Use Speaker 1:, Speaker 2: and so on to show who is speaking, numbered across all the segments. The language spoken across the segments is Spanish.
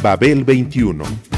Speaker 1: Babel 21
Speaker 2: I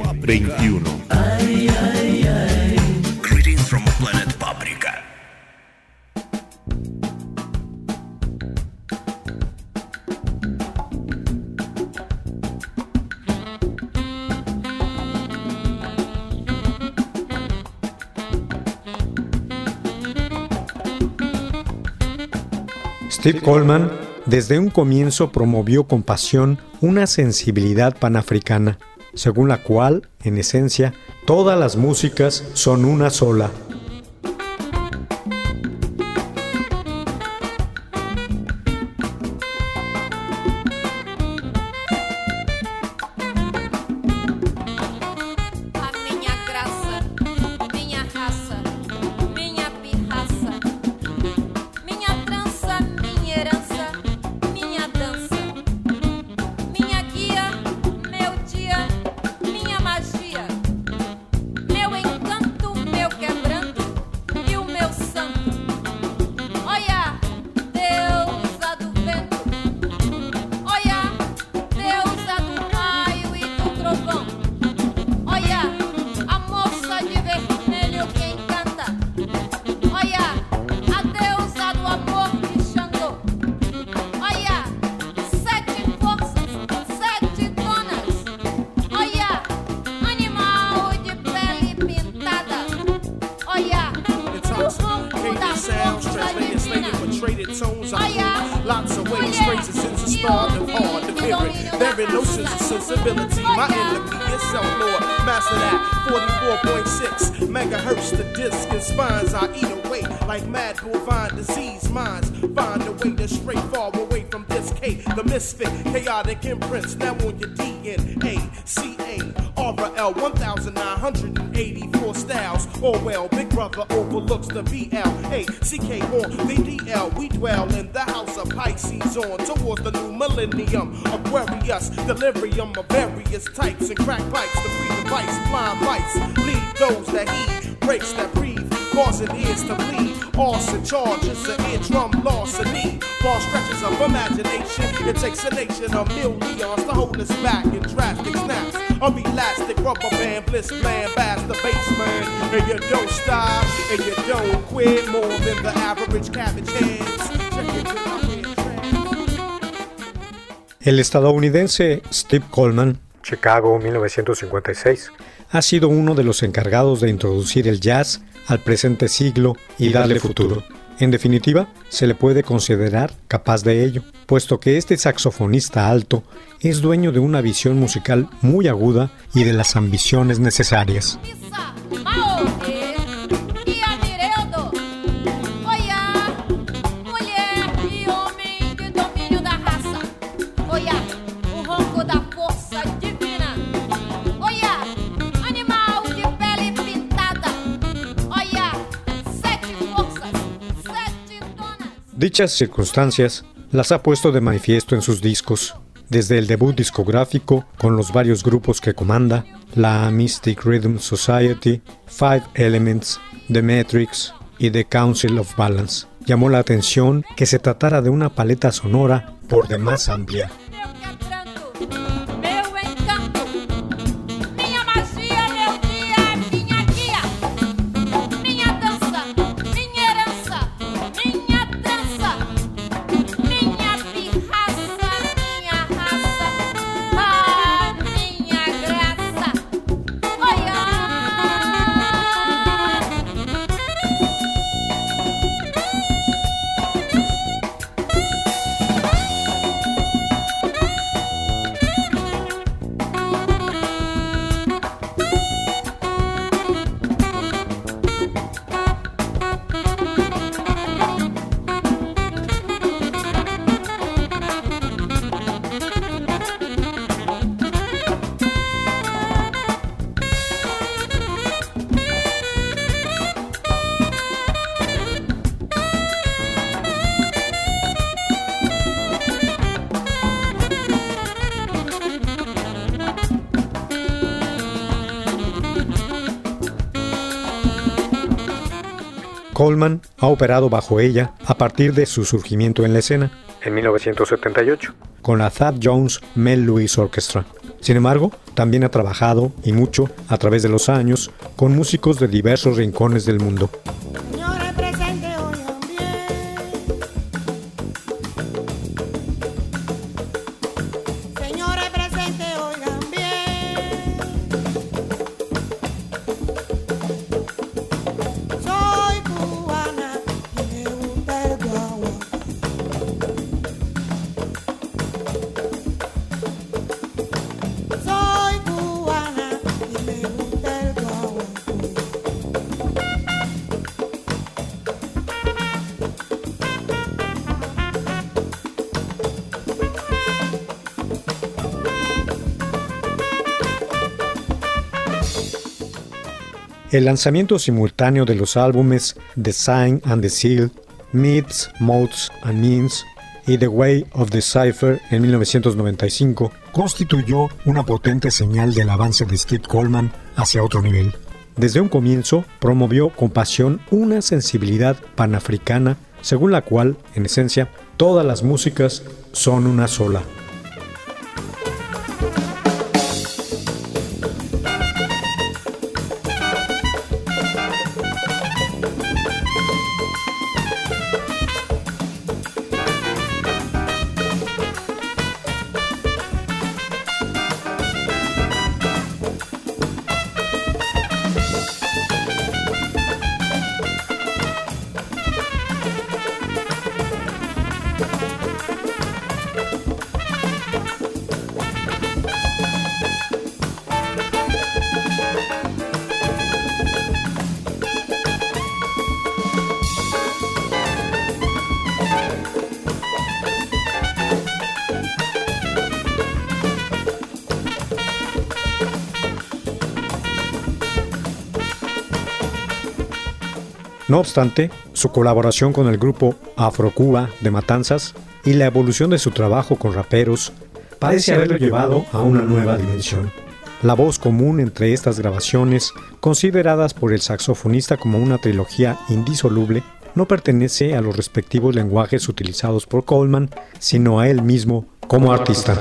Speaker 1: 21.
Speaker 2: Greetings from planet Paprika.
Speaker 3: Steve Coleman desde un comienzo promovió con pasión una sensibilidad panafricana, según la cual, en esencia, todas las músicas son una sola.
Speaker 4: Now on your DNA. CA. RL 1984 styles. Oh well, Big Brother overlooks the BL. Hey, CK on the DL. We dwell in the house of Pisces on towards the new millennium. Aquarius, delirium of various types and crack pipes to free the blind vice. Lead those that heed, breaks that breathe, causing ears to bleed.
Speaker 3: El estadounidense Steve Coleman, Chicago 1956, ha sido uno de los encargados de introducir el jazz al presente siglo y darle futuro. En definitiva, se le puede considerar capaz de ello, puesto que este saxofonista alto es dueño de una visión musical muy aguda y de las ambiciones necesarias. Dichas circunstancias las ha puesto de manifiesto en sus discos, desde el debut discográfico con los varios grupos que comanda, la Mystic Rhythm Society, Five Elements, The Matrix y The Council of Balance. Llamó la atención que se tratara de una paleta sonora por demás amplia.
Speaker 5: Coleman ha operado bajo ella a partir de su surgimiento en la escena, en 1978, con la Thad Jones Mel Lewis Orchestra. Sin embargo, también ha trabajado, y mucho, a través de los años, con músicos de diversos rincones del mundo. El lanzamiento simultáneo de los álbumes The Sign and the Seal, Myths, Modes and Means y The Way of the Cipher en 1995 constituyó una potente señal del avance de Steve Coleman hacia otro nivel. Desde un comienzo promovió con pasión una sensibilidad panafricana según la cual, en esencia, todas las músicas son una sola. No obstante, su colaboración con el grupo Afro-Cuba de Matanzas y la evolución de su trabajo con raperos parece haberlo llevado a una nueva dimensión. La voz común entre estas grabaciones, consideradas por el saxofonista como una trilogía indisoluble, no pertenece a los respectivos lenguajes utilizados por Coleman, sino a él mismo como artista.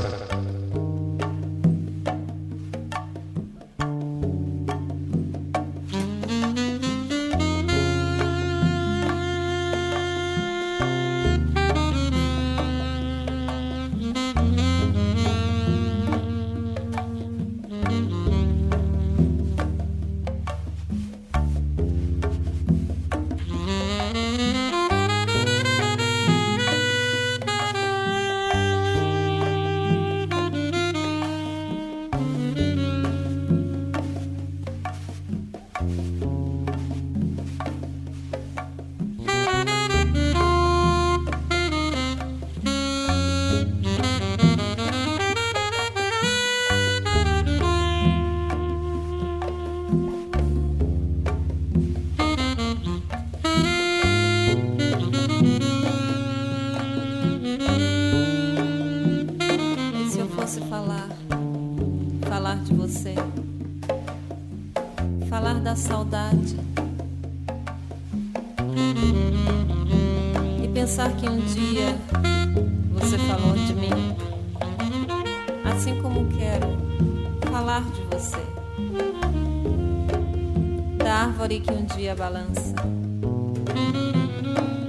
Speaker 3: árvore que um dia balança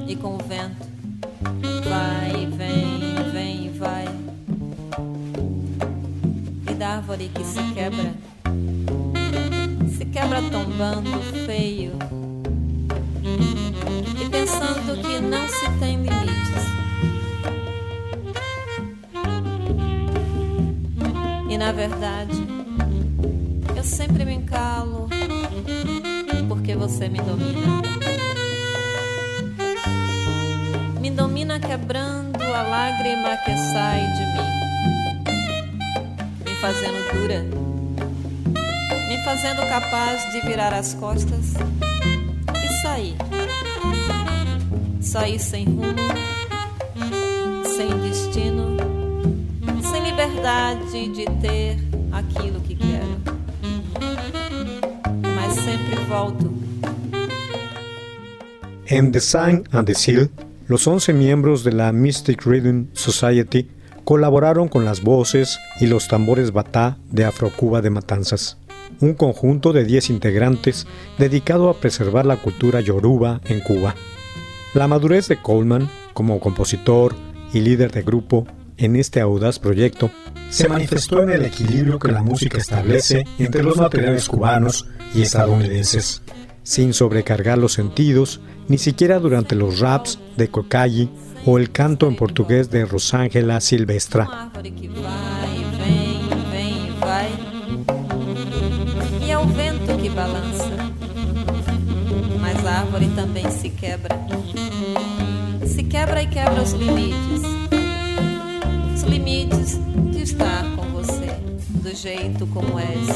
Speaker 3: e com o vento vai e vem, vem e vai, e da árvore que se quebra, se quebra tombando feio e pensando que não se tem limites. E na verdade, eu sempre me encalo você me domina. Me domina quebrando a lágrima que sai de mim, me fazendo dura, me fazendo capaz de virar as costas e sair. Sair sem rumo, sem destino, sem liberdade de ter aquilo que quero. Mas sempre volto
Speaker 5: En The Sign and the Seal, los 11 miembros de la Mystic Rhythm Society colaboraron con las voces y los tambores batá de Afrocuba de Matanzas, un conjunto de 10 integrantes dedicado a preservar la cultura yoruba en Cuba. La madurez de Coleman como compositor y líder de grupo en este audaz proyecto se manifestó en el equilibrio que la música establece entre los materiales cubanos y estadounidenses, sin sobrecargar los sentidos, ni siquiera durante los raps de Cocayi o el canto en portugués de Rosángela Silvestra.
Speaker 3: É. Mas a árvore também se quebra. Se quebra e quebra os limites. Os limites de estar com você, do jeito como és.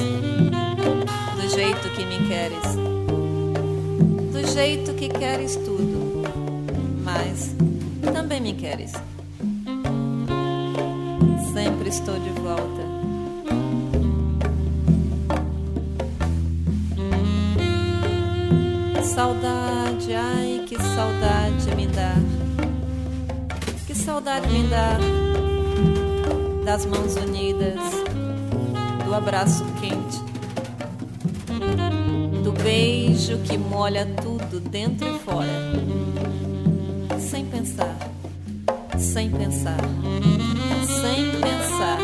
Speaker 3: Do jeito que me queres. Jeito que queres tudo. Mas também me queres. Sempre estou de volta. Saudade, ai que saudade me dá. Que saudade me dá das mãos unidas, do abraço quente, do beijo que molha tudo dentro e fora. Sem pensar, sem pensar, sem pensar.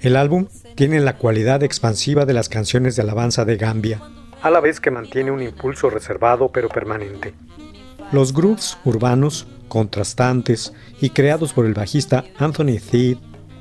Speaker 5: El álbum tiene la cualidad expansiva de las canciones de alabanza de Gambia, a la vez que mantiene un impulso reservado pero permanente. Los grooves urbanos, contrastantes y creados por el bajista Anthony Theed,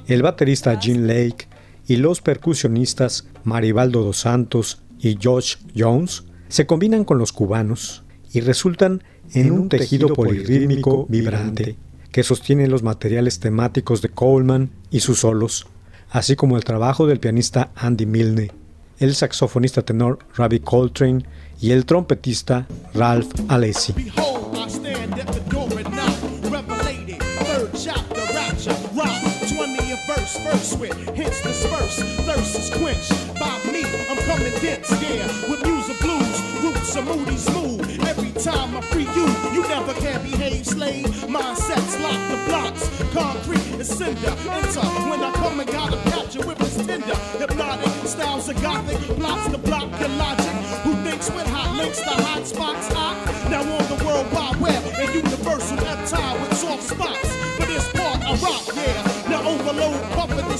Speaker 5: el baterista Gene Lake y los percusionistas Maribaldo dos Santos y Josh Jones se combinan con los cubanos y resultan en un tejido polirrítmico vibrante que sostiene los materiales temáticos de Coleman y sus solos, así como el trabajo del pianista Andy Milne, el saxofonista tenor Ravi Coltrane y el trompetista Ralph Alessi.
Speaker 4: With hits dispersed. Thirst is quenched by me. I'm coming dense, yeah. With music blues, roots are moody smooth. Every time I free you, you never can behave, slave. Mindsets lock the blocks. Concrete is cinder. Enter when I come and gotta capture with this tender. Hypnotic styles of gothic blocks to block your logic. Who thinks with hot links the hot spots? I now on the world wide web and universal reptile with soft spots.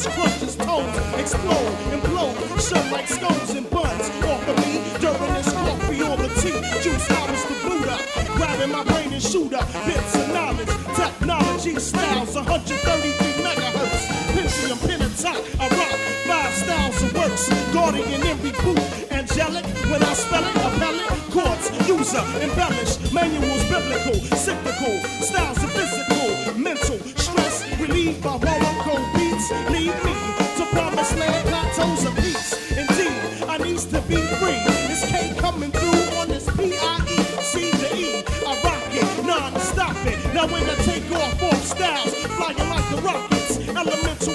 Speaker 4: Crunches tones, explode, implode, show like scones and buns. Off of me, during this coffee or the tea, juice I the Buddha, grabbing my brain and shooter, bits of knowledge, technology styles, 133 megahertz, Pentium, Pentaton, I rock five styles of works, guardian in reboot, angelic when I spell it, appellate, courts, user, embellish, manuals, biblical, cyclical, styles of physical, mental, stress, relieved by Morocco beats, lead me to promised land, plateaus of peace. Indeed, I needs to be free. This K coming through on this P-I-E, C to E. I rock it, non-stop it. Now when I take off off styles, flying like the rockets, elemental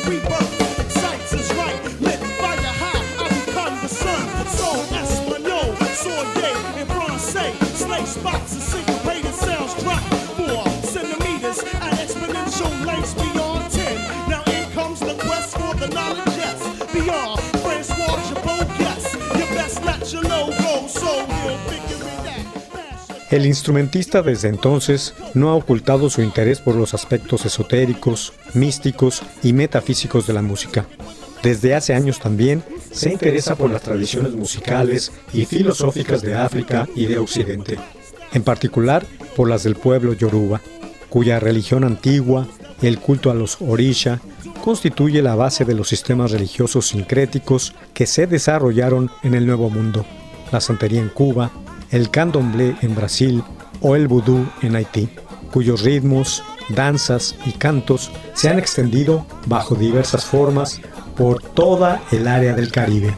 Speaker 5: El instrumentista desde entonces no ha ocultado su interés por los aspectos esotéricos, místicos y metafísicos de la música. Desde hace años también se interesa por las tradiciones musicales y filosóficas de África y de Occidente, en particular por las del pueblo yoruba, cuya religión antigua, el culto a los orisha, constituye la base de los sistemas religiosos sincréticos que se desarrollaron en el Nuevo Mundo, la santería en Cuba, el candomblé en Brasil o el vudú en Haití, cuyos ritmos, danzas y cantos se han extendido bajo diversas formas por toda el área del Caribe.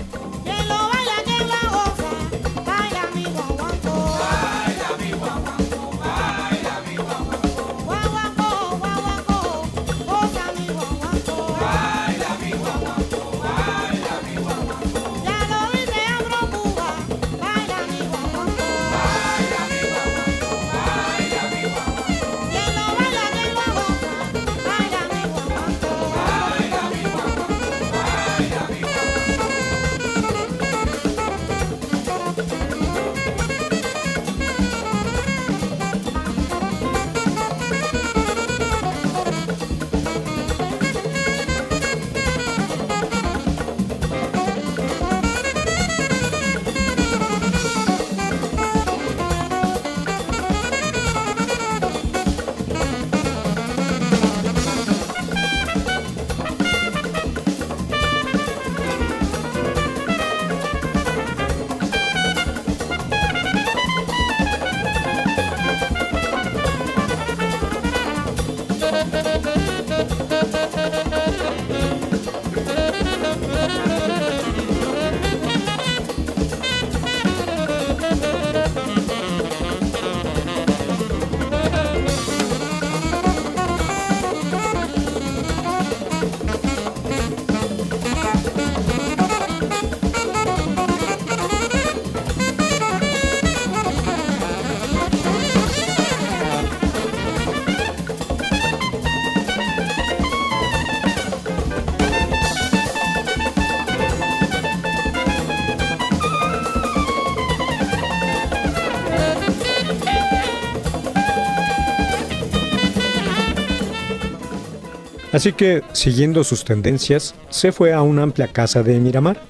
Speaker 5: Así que, siguiendo sus tendencias, se fue a una amplia casa de Miramar,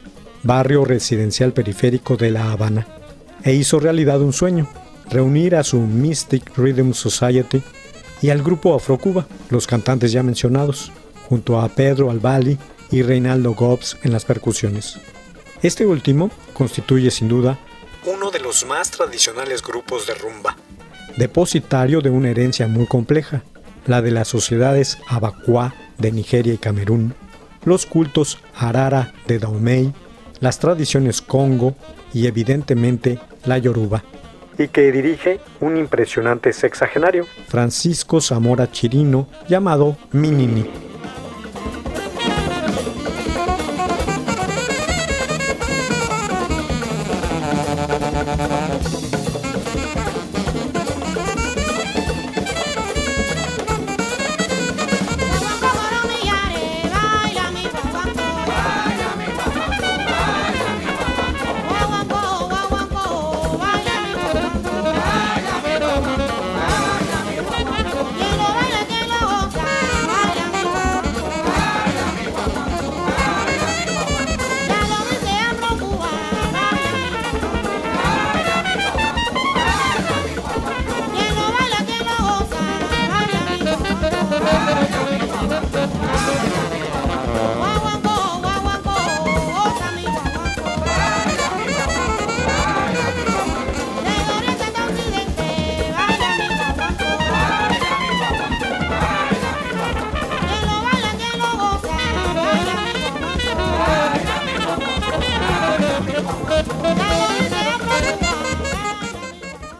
Speaker 5: barrio residencial periférico de La Habana, e hizo realidad un sueño, reunir a su Mystic Rhythm Society y al grupo Afrocuba, los cantantes ya mencionados, junto a Pedro Albali y Reinaldo Gobbs en las percusiones. Este último constituye sin duda uno de los más tradicionales grupos de rumba, depositario de una herencia muy compleja, la de las sociedades Abacuá de Nigeria y Camerún, los cultos Arara de Daomey, las tradiciones Congo y evidentemente la Yoruba. Y que dirige un impresionante sexagenario, Francisco Zamora Chirino, llamado Minini.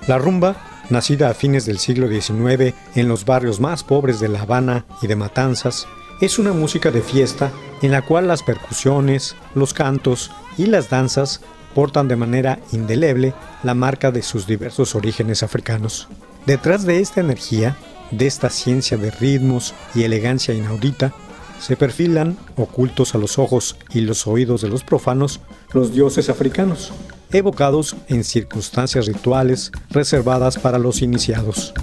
Speaker 5: La rumba, nacida a fines del siglo XIX en los barrios más pobres de La Habana y de Matanzas, es una música de fiesta en la cual las percusiones, los cantos y las danzas portan de manera indeleble la marca de sus diversos orígenes africanos. Detrás de esta energía, de esta ciencia de ritmos y elegancia inaudita, se perfilan, ocultos a los ojos y los oídos de los profanos, los dioses africanos, evocados en circunstancias rituales reservadas para los iniciados.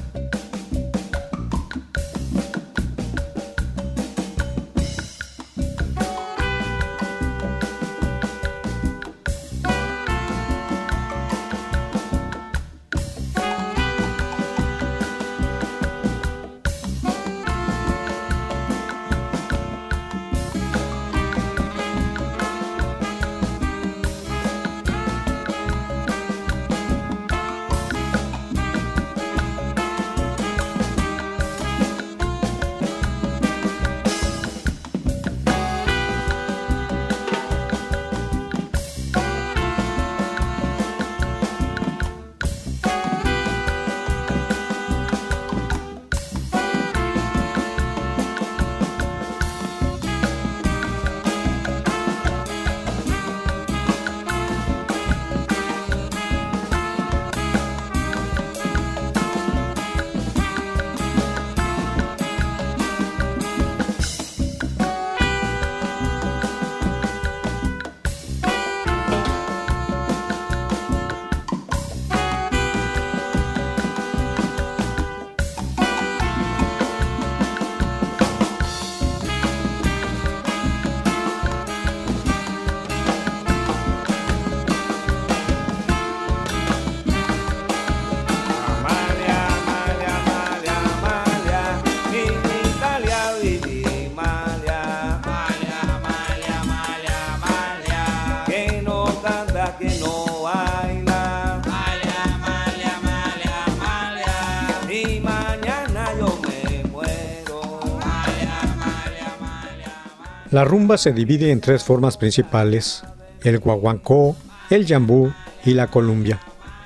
Speaker 5: La rumba se divide en tres formas principales, el guaguancó, el yambú y la columbia.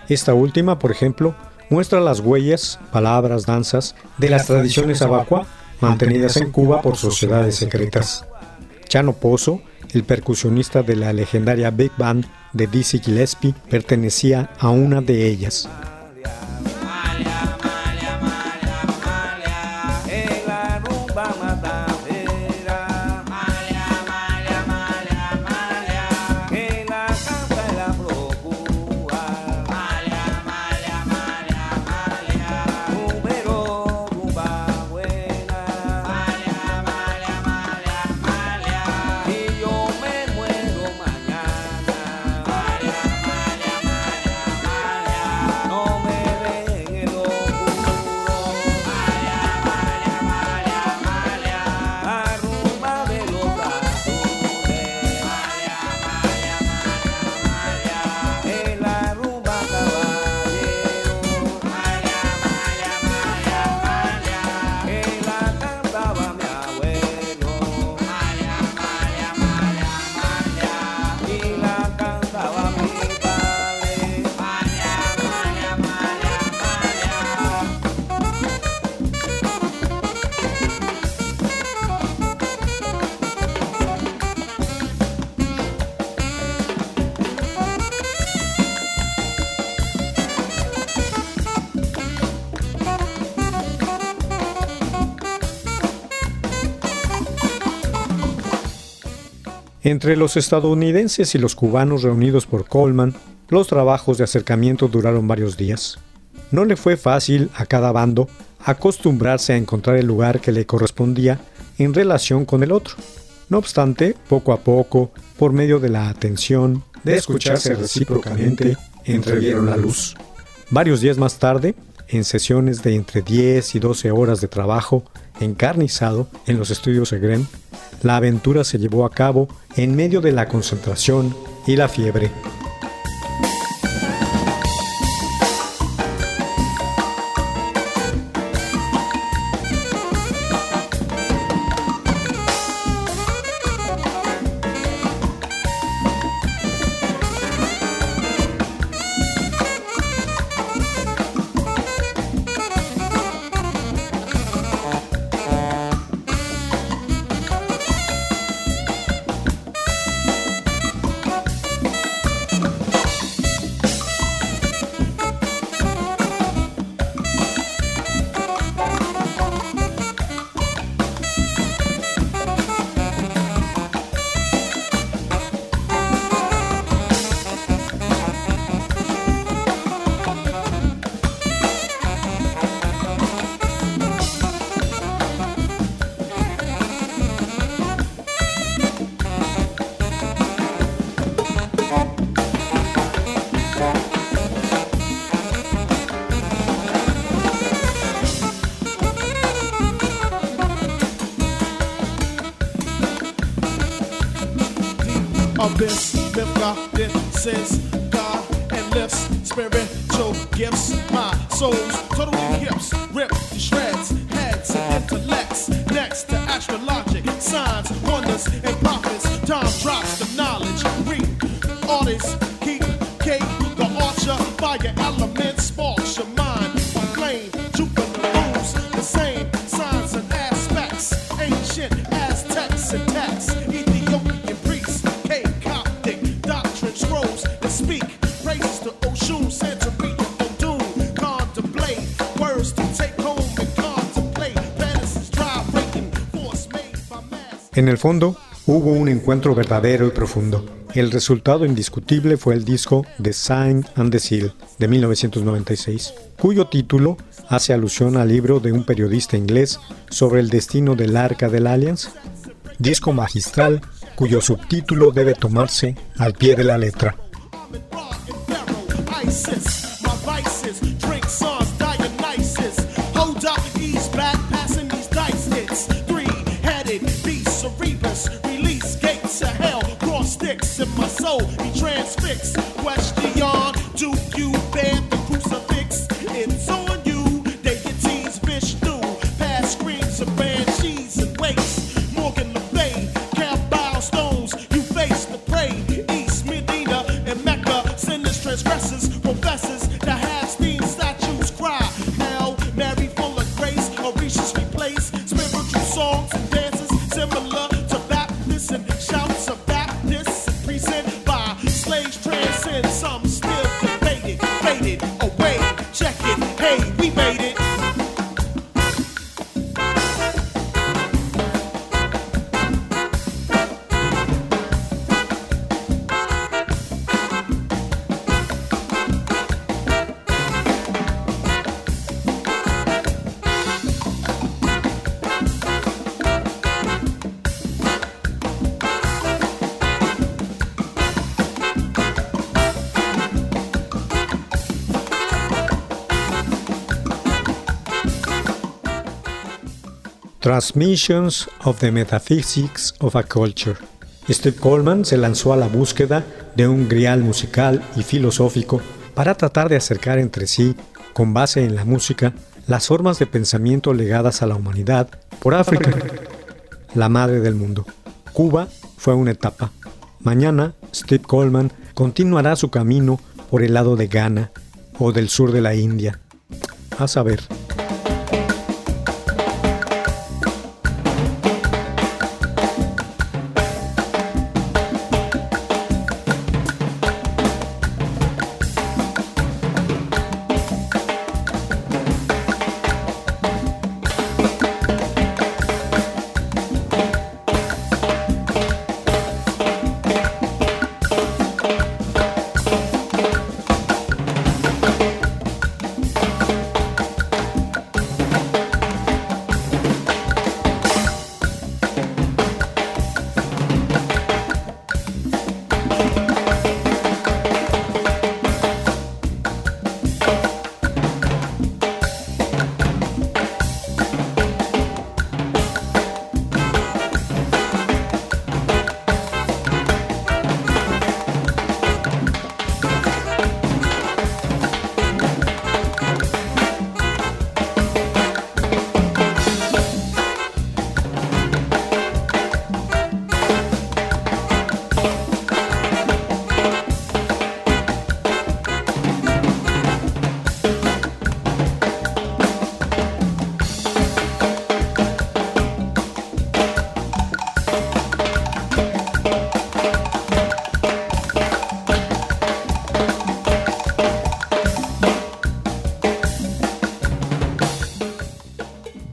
Speaker 5: Esta última, por ejemplo, muestra las huellas, palabras, danzas de las tradiciones abacua mantenidas en Cuba por sociedades secretas. Chano Pozo, el percusionista de la legendaria Big Band de Dizzy Gillespie, pertenecía a una de ellas. Entre los estadounidenses y los cubanos reunidos por Coleman, los trabajos de acercamiento duraron varios días. No le fue fácil a cada bando acostumbrarse a encontrar el lugar que le correspondía en relación con el otro. No obstante, poco a poco, por medio de la atención, de escucharse recíprocamente, entrevieron la luz. Varios días más tarde, en sesiones de entre 10 y 12 horas de trabajo encarnizado en los estudios Egren, la aventura se llevó a cabo en medio de la concentración y la fiebre.
Speaker 4: Soul's totally hips, ripped to shreds, heads and intellects. Next to astrologic, signs, wonders, and prophets. Time drops the knowledge. Read artists, keep cake, the archer, fire element sparks your mind. Flame, Jupiter moves the same signs and aspects. Ancient Aztecs and texts, Ethiopian priests, Coptic doctrine scrolls that speak.
Speaker 5: En el fondo, hubo un encuentro verdadero y profundo. El resultado indiscutible fue el disco The Sign and the Seal de 1996, cuyo título hace alusión al libro de un periodista inglés sobre el destino del Arca del Alliance, disco magistral cuyo subtítulo debe tomarse al pie de la letra.
Speaker 4: Soul. Be transfixed. Question, do
Speaker 5: Transmissions of the Metaphysics of a Culture. Steve Coleman se lanzó a la búsqueda de un grial musical y filosófico para tratar de acercar entre sí, con base en la música, las formas de pensamiento legadas a la humanidad por África, la madre del mundo. Cuba fue una etapa. Mañana, Steve Coleman continuará su camino por el lado de Ghana o del sur de la India. A saber.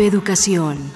Speaker 6: Educación.